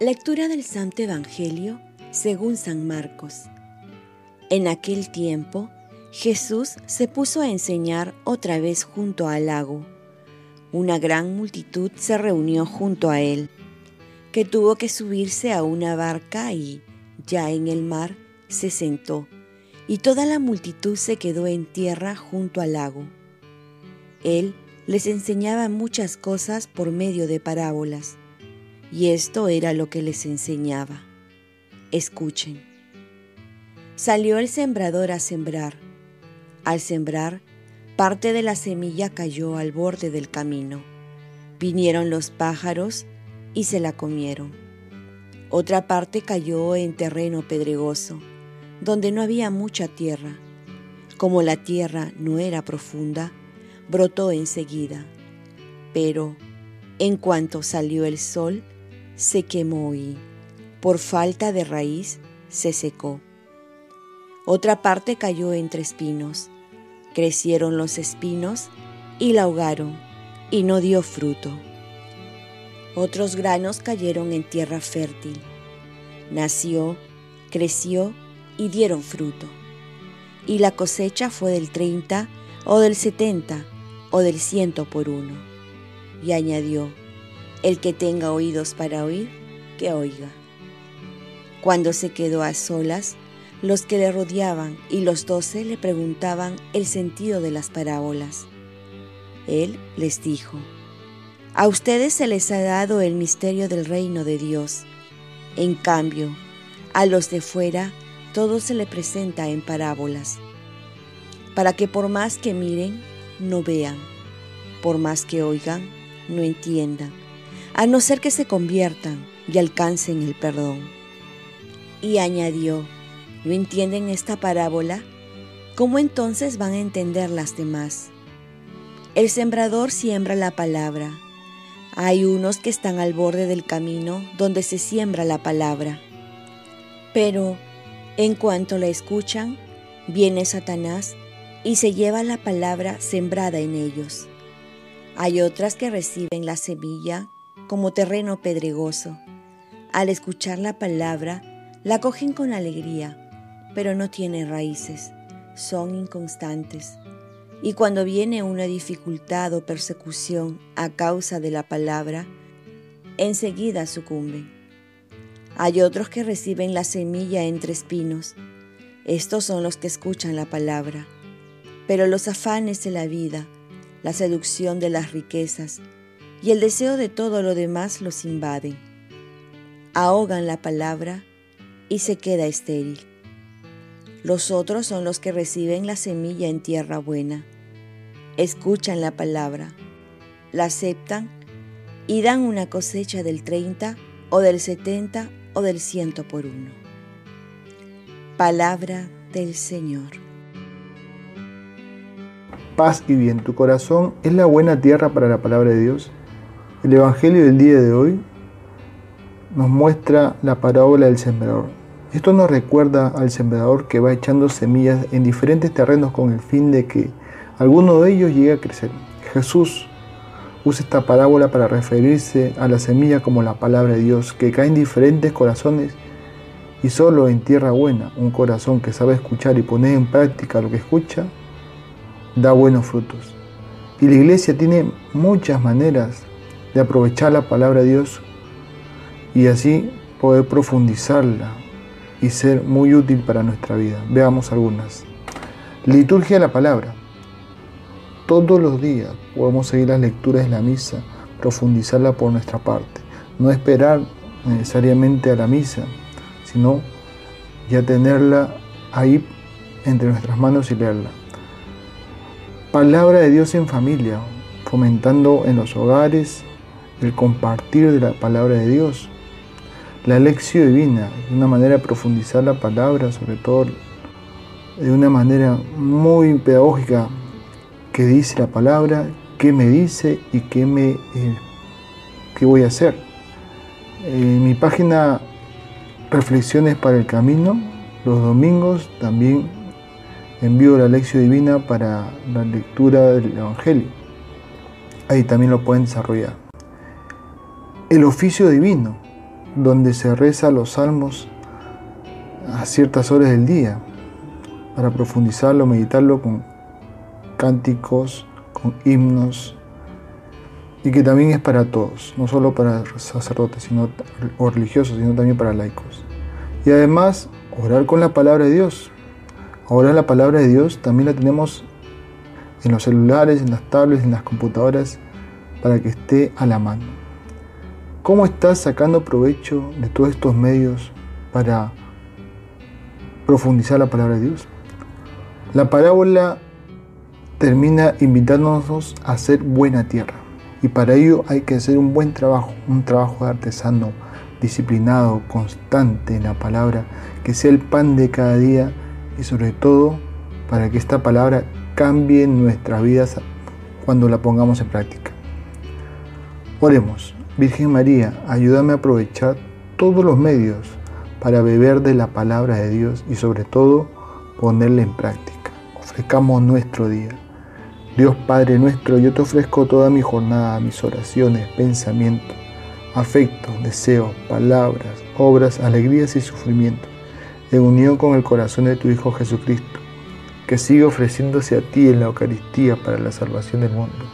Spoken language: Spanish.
Lectura del Santo Evangelio según San Marcos. En aquel tiempo, Jesús se puso a enseñar otra vez junto al lago. Una gran multitud se reunió junto a él, que tuvo que subirse a una barca y, ya en el mar, se sentó, y toda la multitud se quedó en tierra junto al lago. Él les enseñaba muchas cosas por medio de parábolas, y esto era lo que les enseñaba. Escuchen. Salió el sembrador a sembrar. Al sembrar, parte de la semilla cayó al borde del camino. Vinieron los pájaros y se la comieron. Otra parte cayó en terreno pedregoso, donde no había mucha tierra. Como la tierra no era profunda, brotó enseguida. Pero, en cuanto salió el sol, se quemó y, por falta de raíz, se secó. Otra parte cayó entre espinos. Crecieron los espinos y la ahogaron, y no dio fruto. Otros granos cayeron en tierra fértil. Nació, creció y dieron fruto. Y la cosecha fue del treinta o del setenta o del ciento por uno. Y añadió, el que tenga oídos para oír, que oiga. Cuando se quedó a solas, los que le rodeaban y los doce le preguntaban el sentido de las parábolas. Él les dijo, A ustedes se les ha dado el misterio del reino de Dios. En cambio, a los de fuera todo se le presenta en parábolas, para que por más que miren, no vean, por más que oigan, no entiendan, a no ser que se conviertan y alcancen el perdón. Y añadió, ¿no entienden esta parábola? ¿Cómo entonces van a entender las demás? El sembrador siembra la palabra. Hay unos que están al borde del camino donde se siembra la palabra. Pero, en cuanto la escuchan, viene Satanás y se lleva la palabra sembrada en ellos. Hay otras que reciben la semilla como terreno pedregoso. Al escuchar la palabra, la cogen con alegría, pero no tienen raíces, son inconstantes. Y cuando viene una dificultad o persecución a causa de la palabra, enseguida sucumben. Hay otros que reciben la semilla entre espinos. Estos son los que escuchan la palabra. Pero los afanes de la vida, la seducción de las riquezas y el deseo de todo lo demás los invaden. Ahogan la palabra y se queda estéril. Los otros son los que reciben la semilla en tierra buena. Escuchan la palabra, la aceptan y dan una cosecha del 30 o del 70 o del ciento por uno. Palabra del Señor. Paz y bien, tu corazón es la buena tierra para la palabra de Dios. El Evangelio del día de hoy nos muestra la parábola del sembrador. Esto nos recuerda al sembrador que va echando semillas en diferentes terrenos con el fin de que alguno de ellos llegue a crecer. Jesús usa esta parábola para referirse a la semilla como la palabra de Dios, que cae en diferentes corazones y solo en tierra buena, un corazón que sabe escuchar y poner en práctica lo que escucha, da buenos frutos. Y la iglesia tiene muchas maneras de aprovechar la palabra de Dios y así poder profundizarla y ser muy útil para nuestra vida. Veamos algunas. Liturgia de la palabra. Todos los días podemos seguir las lecturas de la misa, profundizarla por nuestra parte. No esperar necesariamente a la misa, sino ya tenerla ahí entre nuestras manos y leerla. Palabra de Dios en familia, fomentando en los hogares el compartir de la palabra de Dios. La lección divina, de una manera de profundizar la palabra, sobre todo de una manera muy pedagógica, que dice la palabra, qué me dice y qué, me, eh, qué voy a hacer. En mi página Reflexiones para el Camino, los domingos también envío la lección divina para la lectura del Evangelio. Ahí también lo pueden desarrollar. El oficio divino. donde se reza los salmos a ciertas horas del día, para profundizarlo, meditarlo con cánticos, con himnos, y que también es para todos, no solo para sacerdotes sino, o religiosos, sino también para laicos. Y además, orar con la palabra de Dios. Ahora la palabra de Dios también la tenemos en los celulares, en las tablets, en las computadoras, para que esté a la mano. ¿Cómo estás sacando provecho de todos estos medios para profundizar la palabra de Dios? La parábola termina invitándonos a hacer buena tierra. Y para ello hay que hacer un buen trabajo, un trabajo de artesano, disciplinado, constante en la palabra, que sea el pan de cada día y sobre todo para que esta palabra cambie nuestras vidas cuando la pongamos en práctica. Oremos, Virgen María, ayúdame a aprovechar todos los medios para beber de la palabra de Dios y sobre todo ponerla en práctica. Ofrezcamos nuestro día. Dios Padre nuestro, yo te ofrezco toda mi jornada, mis oraciones, pensamientos, afectos, deseos, palabras, obras, alegrías y sufrimientos, en unión con el corazón de tu Hijo Jesucristo, que sigue ofreciéndose a ti en la Eucaristía para la salvación del mundo.